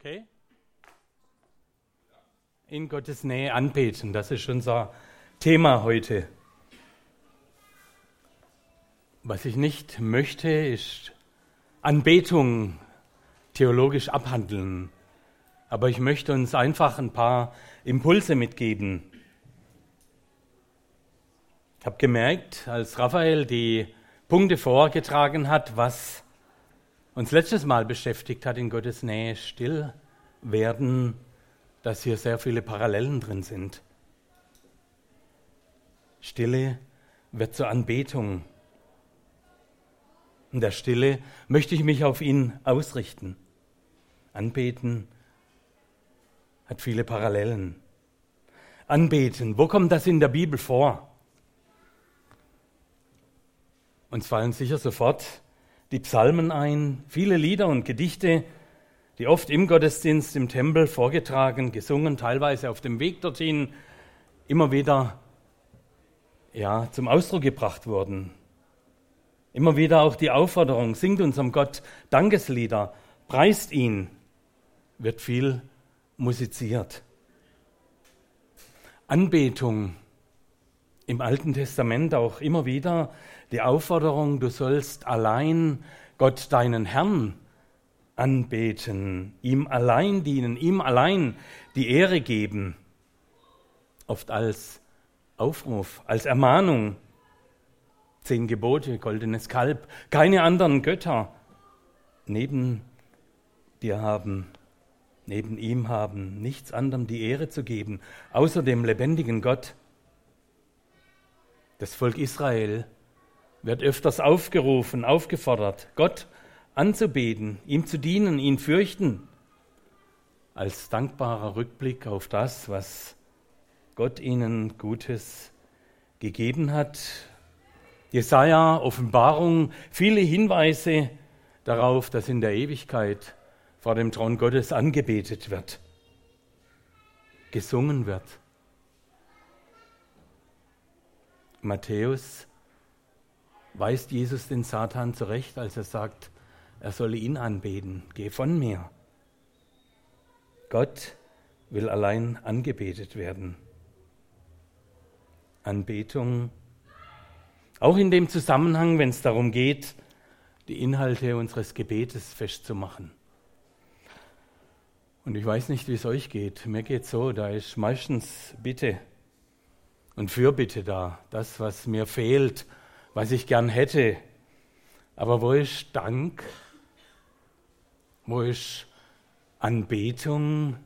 Okay? In Gottes Nähe anbeten, das ist unser Thema heute. Was ich nicht möchte, ist Anbetung theologisch abhandeln. Aber ich möchte uns einfach ein paar Impulse mitgeben. Ich habe gemerkt, als Raphael die Punkte vorgetragen hat, was uns letztes Mal beschäftigt hat in Gottes Nähe, still werden, dass hier sehr viele Parallelen drin sind. Stille wird zur Anbetung. In der Stille möchte ich mich auf ihn ausrichten. Anbeten hat viele Parallelen. Anbeten, wo kommt das in der Bibel vor? Uns fallen sicher sofort die Psalmen ein, viele Lieder und Gedichte, die oft im Gottesdienst im Tempel vorgetragen, gesungen, teilweise auf dem Weg dorthin immer wieder ja, zum Ausdruck gebracht wurden. Immer wieder auch die Aufforderung, singt unserem Gott Dankeslieder, preist ihn, wird viel musiziert. Anbetung im Alten Testament auch immer wieder die Aufforderung, du sollst allein Gott deinen Herrn anbeten, ihm allein dienen, ihm allein die Ehre geben, oft als Aufruf, als Ermahnung. Zehn Gebote, goldenes Kalb, keine anderen Götter neben dir haben, neben ihm haben, nichts anderem die Ehre zu geben, außer dem lebendigen Gott. Das Volk Israel wird öfters aufgerufen, aufgefordert, Gott anzubeten, ihm zu dienen, ihn fürchten, als dankbarer Rückblick auf das, was Gott ihnen Gutes gegeben hat. Jesaja, Offenbarung, viele Hinweise darauf, dass in der Ewigkeit vor dem Thron Gottes angebetet wird, gesungen wird. Matthäus weist Jesus den Satan zurecht, als er sagt, er solle ihn anbeten. Geh von mir. Gott will allein angebetet werden. Anbetung, auch in dem Zusammenhang, wenn es darum geht, die Inhalte unseres Gebetes festzumachen. Und ich weiß nicht, wie es euch geht. Mir geht so, da ist meistens Bitte und Fürbitte da, das, was mir fehlt was ich gern hätte. Aber wo ist Dank? Wo ist Anbetung?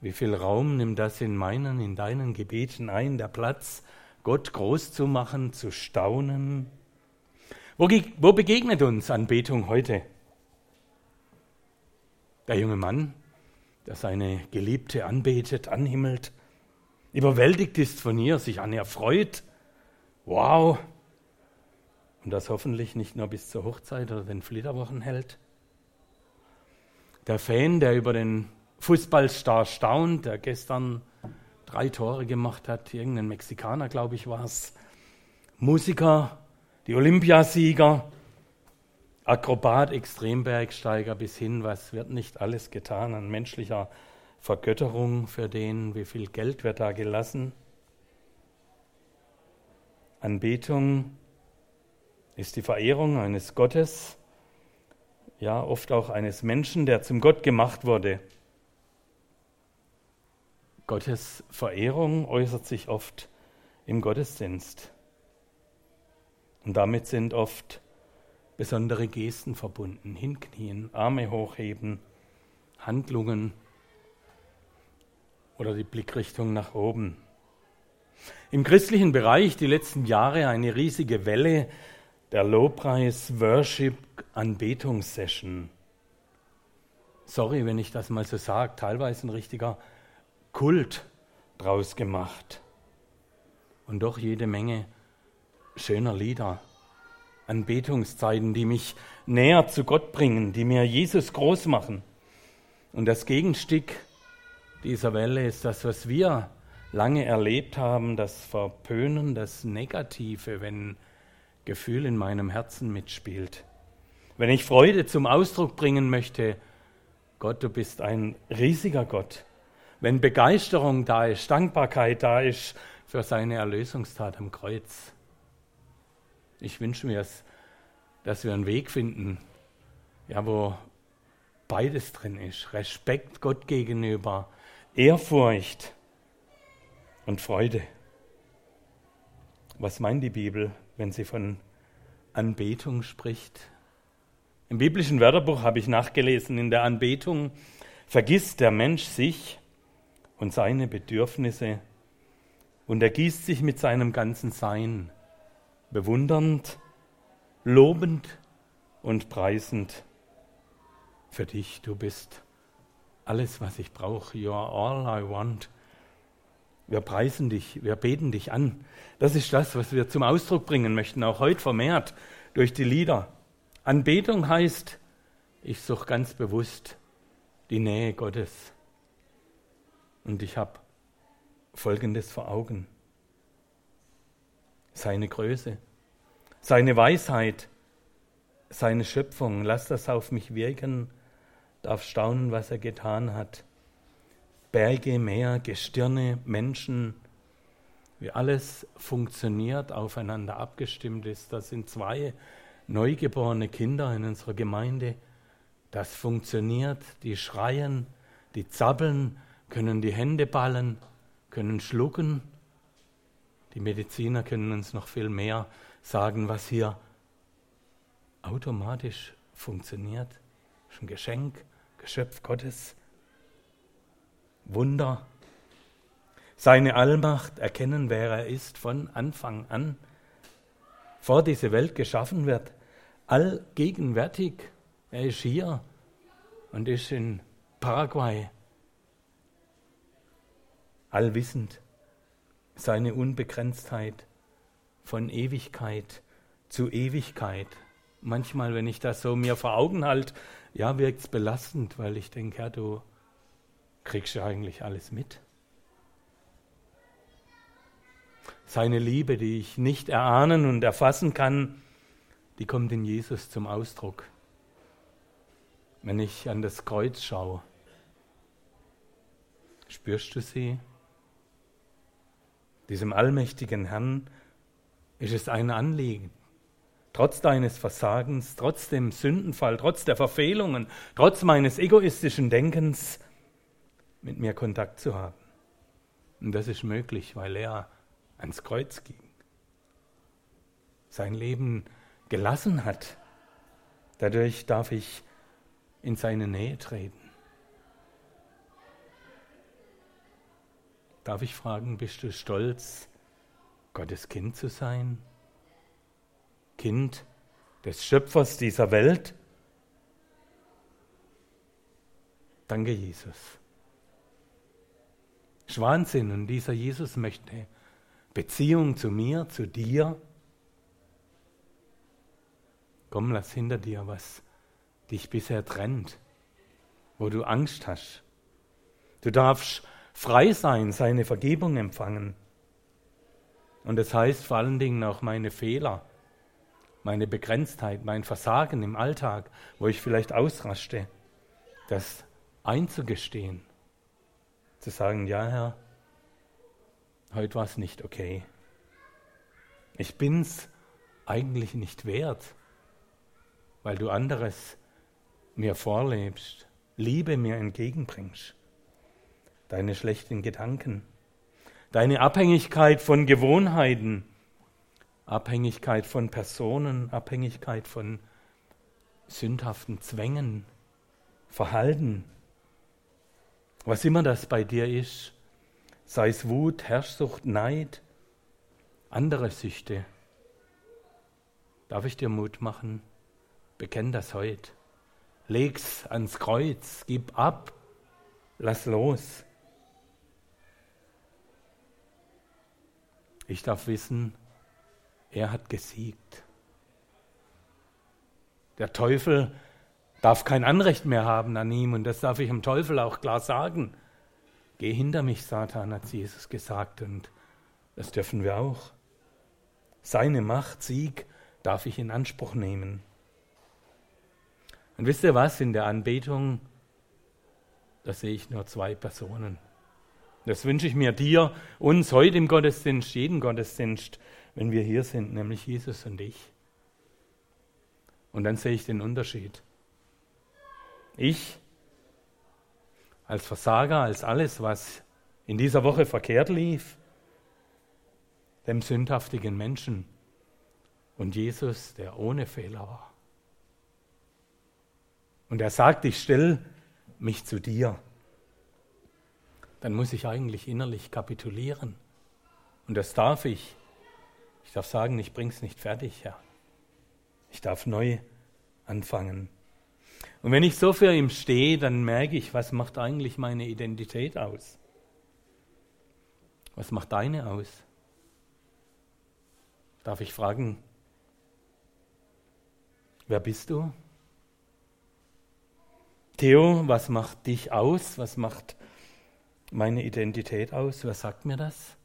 Wie viel Raum nimmt das in meinen, in deinen Gebeten ein, der Platz, Gott groß zu machen, zu staunen? Wo, wo begegnet uns Anbetung heute? Der junge Mann, der seine Geliebte anbetet, anhimmelt, überwältigt ist von ihr, sich an ihr freut. Wow, und das hoffentlich nicht nur bis zur Hochzeit oder den Flitterwochen hält. Der Fan, der über den Fußballstar staunt, der gestern drei Tore gemacht hat, irgendein Mexikaner, glaube ich, war es. Musiker, die Olympiasieger, Akrobat, Extrembergsteiger bis hin, was wird nicht alles getan an menschlicher Vergötterung für den, wie viel Geld wird da gelassen? Anbetung, ist die Verehrung eines Gottes, ja oft auch eines Menschen, der zum Gott gemacht wurde. Gottes Verehrung äußert sich oft im Gottesdienst. Und damit sind oft besondere Gesten verbunden. Hinknien, Arme hochheben, Handlungen oder die Blickrichtung nach oben. Im christlichen Bereich die letzten Jahre eine riesige Welle der Lobpreis Worship Anbetungssession. Sorry, wenn ich das mal so sage, teilweise ein richtiger Kult draus gemacht. Und doch jede Menge schöner Lieder, Anbetungszeiten, die mich näher zu Gott bringen, die mir Jesus groß machen. Und das Gegenstück dieser Welle ist das, was wir lange erlebt haben, das Verpönen, das Negative, wenn Gefühl in meinem Herzen mitspielt. Wenn ich Freude zum Ausdruck bringen möchte, Gott, du bist ein riesiger Gott. Wenn Begeisterung da ist, Dankbarkeit da ist für seine Erlösungstat am Kreuz. Ich wünsche mir es, dass wir einen Weg finden, ja, wo beides drin ist. Respekt Gott gegenüber, Ehrfurcht und Freude. Was meint die Bibel, wenn sie von Anbetung spricht? Im biblischen Wörterbuch habe ich nachgelesen, in der Anbetung vergisst der Mensch sich und seine Bedürfnisse und ergießt sich mit seinem ganzen Sein, bewundernd, lobend und preisend für dich. Du bist alles, was ich brauche. You are all I want. Wir preisen dich, wir beten dich an. Das ist das, was wir zum Ausdruck bringen möchten, auch heute vermehrt durch die Lieder. Anbetung heißt, ich suche ganz bewusst die Nähe Gottes. Und ich habe Folgendes vor Augen. Seine Größe, seine Weisheit, seine Schöpfung. Lass das auf mich wirken, darf staunen, was er getan hat. Berge, Meer, Gestirne, Menschen, wie alles funktioniert, aufeinander abgestimmt ist. Das sind zwei neugeborene Kinder in unserer Gemeinde. Das funktioniert, die schreien, die zappeln, können die Hände ballen, können schlucken. Die Mediziner können uns noch viel mehr sagen, was hier automatisch funktioniert. Das ist ein Geschenk, Geschöpf Gottes. Wunder, seine Allmacht erkennen, wer er ist von Anfang an, vor diese Welt geschaffen wird, allgegenwärtig. Er ist hier und ist in Paraguay. Allwissend, seine Unbegrenztheit von Ewigkeit zu Ewigkeit. Manchmal, wenn ich das so mir vor Augen halte, ja, wirkt es belastend, weil ich denke, ja, du kriegst du eigentlich alles mit. Seine Liebe, die ich nicht erahnen und erfassen kann, die kommt in Jesus zum Ausdruck. Wenn ich an das Kreuz schaue, spürst du sie? Diesem allmächtigen Herrn ist es ein Anliegen, trotz deines Versagens, trotz dem Sündenfall, trotz der Verfehlungen, trotz meines egoistischen Denkens, mit mir Kontakt zu haben. Und das ist möglich, weil er ans Kreuz ging, sein Leben gelassen hat. Dadurch darf ich in seine Nähe treten. Darf ich fragen, bist du stolz, Gottes Kind zu sein? Kind des Schöpfers dieser Welt? Danke, Jesus. Wahnsinn. Und dieser Jesus möchte Beziehung zu mir, zu dir. Komm, lass hinter dir, was dich bisher trennt, wo du Angst hast. Du darfst frei sein, seine Vergebung empfangen. Und das heißt vor allen Dingen auch meine Fehler, meine Begrenztheit, mein Versagen im Alltag, wo ich vielleicht ausraste, das einzugestehen zu sagen, ja Herr, heute war es nicht okay. Ich bin's eigentlich nicht wert, weil du anderes mir vorlebst, Liebe mir entgegenbringst, deine schlechten Gedanken, deine Abhängigkeit von Gewohnheiten, Abhängigkeit von Personen, Abhängigkeit von sündhaften Zwängen, Verhalten, was immer das bei dir ist, sei es Wut, Herrschsucht, Neid, andere Süchte, darf ich dir Mut machen? Bekenn das heute. Leg's ans Kreuz, gib ab, lass los. Ich darf wissen, er hat gesiegt. Der Teufel darf kein Anrecht mehr haben an ihm und das darf ich dem Teufel auch klar sagen. Geh hinter mich, Satan, hat Jesus gesagt und das dürfen wir auch. Seine Macht, Sieg darf ich in Anspruch nehmen. Und wisst ihr was, in der Anbetung da sehe ich nur zwei Personen. Das wünsche ich mir dir, uns heute im Gottesdienst, jeden Gottesdienst, wenn wir hier sind, nämlich Jesus und ich. Und dann sehe ich den Unterschied. Ich als Versager, als alles, was in dieser Woche verkehrt lief, dem sündhaftigen Menschen und Jesus, der ohne Fehler war. Und er sagt, ich stelle mich zu dir. Dann muss ich eigentlich innerlich kapitulieren. Und das darf ich. Ich darf sagen, ich bring's nicht fertig, Herr. Ich darf neu anfangen. Und wenn ich so für ihm stehe, dann merke ich, was macht eigentlich meine Identität aus? Was macht deine aus? Darf ich fragen, wer bist du? Theo, was macht dich aus? Was macht meine Identität aus? Wer sagt mir das?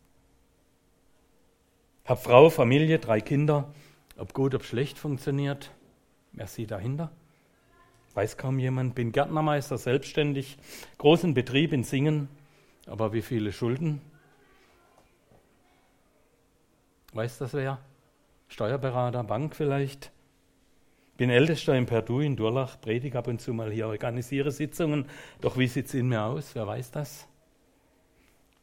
Hab Frau, Familie, drei Kinder. Ob gut, ob schlecht funktioniert. Wer sieht dahinter? Weiß kaum jemand. Bin Gärtnermeister, selbstständig, großen Betrieb in Singen. Aber wie viele Schulden? Weiß das wer? Steuerberater, Bank vielleicht? Bin Ältester im Perdu in Durlach, predige ab und zu mal hier, organisiere Sitzungen. Doch wie sieht es in mir aus? Wer weiß das?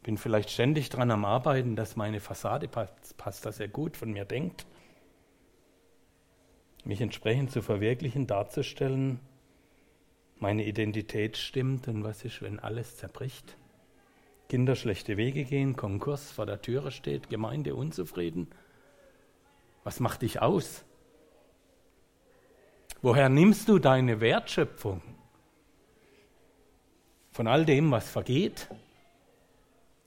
Bin vielleicht ständig dran am Arbeiten, dass meine Fassade passt, passt dass er gut von mir denkt. Mich entsprechend zu verwirklichen, darzustellen, meine Identität stimmt und was ist, wenn alles zerbricht? Kinder schlechte Wege gehen, Konkurs vor der Türe steht, Gemeinde unzufrieden. Was macht dich aus? Woher nimmst du deine Wertschöpfung? Von all dem, was vergeht?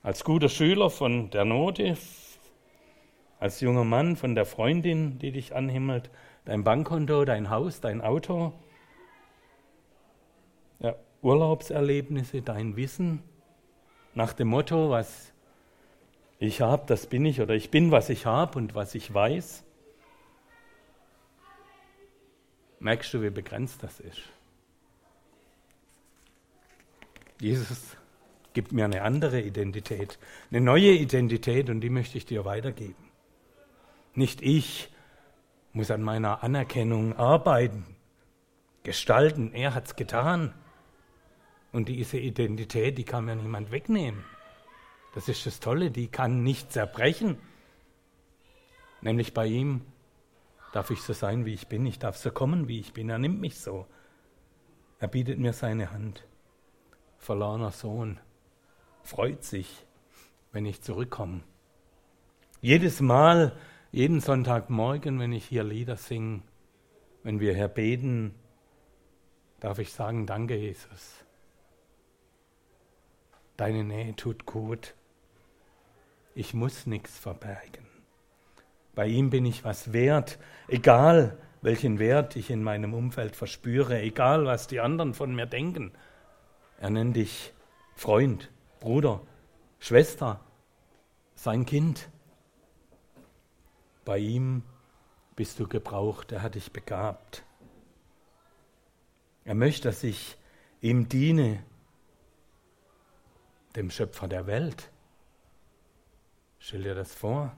Als guter Schüler von der Note, als junger Mann von der Freundin, die dich anhimmelt, dein Bankkonto, dein Haus, dein Auto, Urlaubserlebnisse, dein Wissen, nach dem Motto, was ich habe, das bin ich, oder ich bin, was ich habe und was ich weiß. Merkst du, wie begrenzt das ist? Jesus gibt mir eine andere Identität, eine neue Identität und die möchte ich dir weitergeben. Nicht ich muss an meiner Anerkennung arbeiten, gestalten, er hat es getan. Und diese Identität, die kann mir niemand wegnehmen. Das ist das Tolle, die kann nicht zerbrechen. Nämlich bei ihm darf ich so sein, wie ich bin. Ich darf so kommen, wie ich bin. Er nimmt mich so. Er bietet mir seine Hand. Verlorener Sohn freut sich, wenn ich zurückkomme. Jedes Mal, jeden Sonntagmorgen, wenn ich hier Lieder singe, wenn wir hier beten, darf ich sagen, danke Jesus. Deine Nähe tut gut. Ich muss nichts verbergen. Bei ihm bin ich was wert, egal welchen Wert ich in meinem Umfeld verspüre, egal was die anderen von mir denken. Er nennt dich Freund, Bruder, Schwester, sein Kind. Bei ihm bist du gebraucht, er hat dich begabt. Er möchte, dass ich ihm diene, dem Schöpfer der Welt. Stell dir das vor.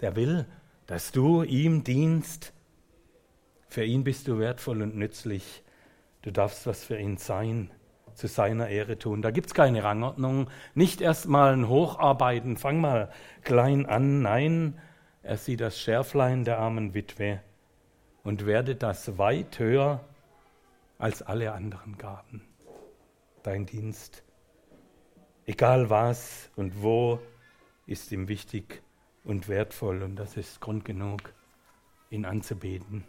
Der will, dass du ihm dienst. Für ihn bist du wertvoll und nützlich. Du darfst was für ihn sein, zu seiner Ehre tun. Da gibt es keine Rangordnung. Nicht erst mal ein Hocharbeiten, fang mal klein an. Nein, er sieht das Schärflein der armen Witwe und werde das weit höher als alle anderen Gaben. Dein Dienst, egal was und wo, ist ihm wichtig und wertvoll und das ist Grund genug, ihn anzubeten.